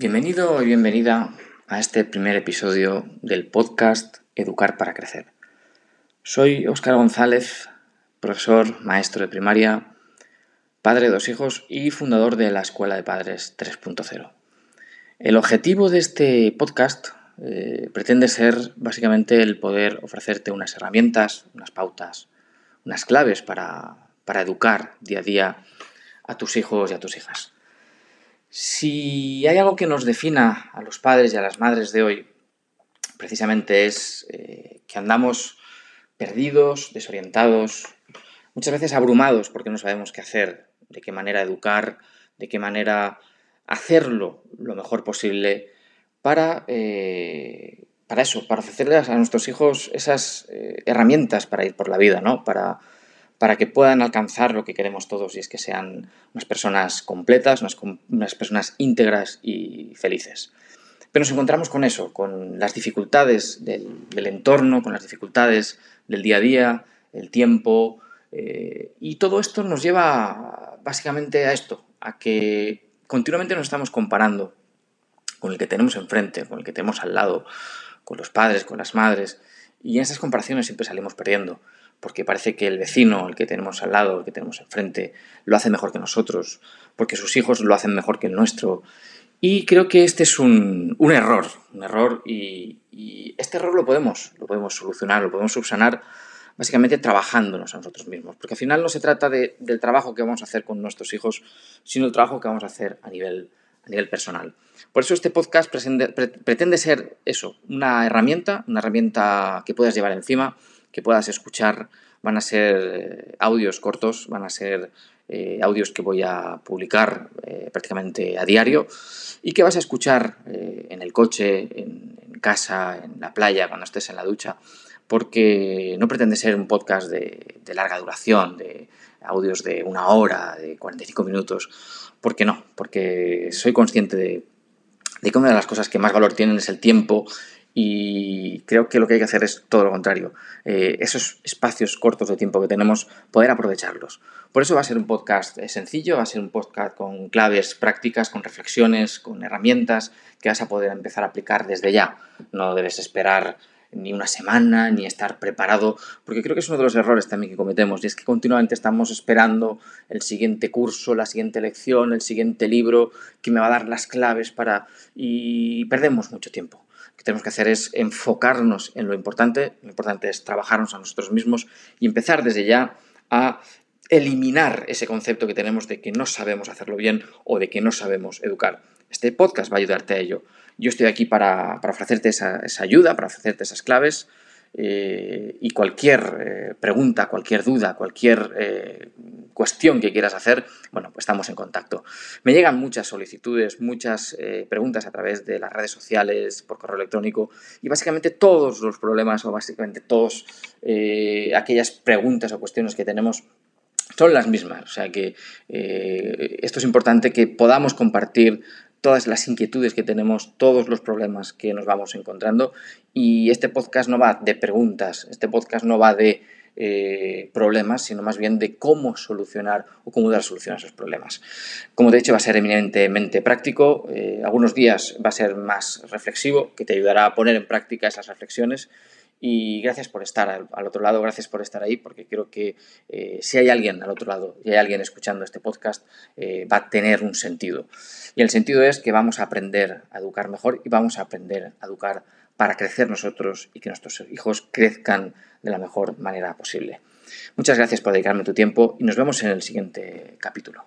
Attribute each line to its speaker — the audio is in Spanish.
Speaker 1: Bienvenido y bienvenida a este primer episodio del podcast Educar para Crecer. Soy Óscar González, profesor, maestro de primaria, padre de dos hijos y fundador de la Escuela de Padres 3.0. El objetivo de este podcast eh, pretende ser básicamente el poder ofrecerte unas herramientas, unas pautas, unas claves para, para educar día a día a tus hijos y a tus hijas. Si hay algo que nos defina a los padres y a las madres de hoy, precisamente es eh, que andamos perdidos, desorientados, muchas veces abrumados porque no sabemos qué hacer, de qué manera educar, de qué manera hacerlo lo mejor posible para, eh, para eso, para ofrecerles a nuestros hijos esas eh, herramientas para ir por la vida, ¿no? Para, para que puedan alcanzar lo que queremos todos y es que sean unas personas completas, unas, personas íntegras y felices. Pero nos encontramos con eso, con las dificultades del, entorno, con las dificultades del día a día, el tiempo, eh, y todo esto nos lleva básicamente a esto, a que continuamente nos estamos comparando con el que tenemos enfrente, con el que tenemos al lado, con los padres, con las madres, y en esas comparaciones siempre salimos perdiendo porque parece que el vecino, el que tenemos al lado, el que tenemos enfrente, lo hace mejor que nosotros, porque sus hijos lo hacen mejor que el nuestro. Y creo que este es un, error, un error y, este error lo podemos, lo podemos solucionar, lo podemos subsanar básicamente trabajándonos a nosotros mismos, porque al final no se trata del trabajo que vamos a hacer con nuestros hijos, sino el trabajo que vamos a hacer a nivel, nivel personal. Por eso este podcast pretende ser eso, una herramienta, una herramienta que puedas llevar encima, que puedas escuchar. Van a ser eh, audios cortos, van a ser eh, audios que voy a publicar eh, prácticamente a diario y que vas a escuchar en el coche, en, casa, en la playa, cuando estés en la ducha, porque no pretende ser un podcast de, larga duración, de audios de una hora, de 45 minutos, porque no, porque soy consciente de, de de las cosas que más valor tienen es el tiempo y creo que lo que hay que hacer es todo lo contrario. Eh, esos espacios cortos de tiempo que tenemos, poder aprovecharlos. Por eso va a ser un podcast sencillo, va a ser un podcast con claves prácticas, con reflexiones, con herramientas que vas a poder empezar a aplicar desde ya. No debes esperar ni una semana, ni estar preparado, porque creo que es uno de los errores también que cometemos, y es que continuamente estamos esperando el siguiente curso, la siguiente lección, el siguiente libro que me va a dar las claves para... y perdemos mucho tiempo que tenemos que hacer es enfocarnos en lo importante, lo importante es trabajarnos a nosotros mismos y empezar desde ya a eliminar ese concepto que tenemos de que no sabemos hacerlo bien o de que no sabemos educar. Este podcast va a ayudarte a ello. Yo estoy aquí para, ofrecerte esa ayuda, para ofrecerte esas claves, eh, y cualquier eh, pregunta, cualquier duda, cualquier eh, cuestión que quieras hacer, bueno, pues estamos en contacto. Me llegan muchas solicitudes, muchas preguntas a través de las redes sociales, por correo electrónico y básicamente todos los problemas o básicamente todas aquellas preguntas o cuestiones que tenemos son las mismas. O sea que esto es importante que podamos compartir todas las inquietudes que tenemos, todos los problemas que nos vamos encontrando. Y este podcast no va de preguntas, este podcast no va de eh, problemas, sino más bien de cómo solucionar o cómo dar solución a esos problemas. Como te he dicho, va a ser eminentemente práctico, eh, algunos días va a ser más reflexivo, que te ayudará a poner en práctica esas reflexiones y gracias por estar al, otro lado, gracias por estar ahí, porque creo que eh, si hay alguien al otro lado y hay alguien escuchando este podcast, eh, va a tener un sentido. Y el sentido es que vamos a aprender a educar mejor y vamos a aprender a educar para crecer nosotros y que nuestros hijos crezcan de la mejor manera posible. Muchas gracias por dedicarme tu tiempo y nos vemos en el siguiente capítulo.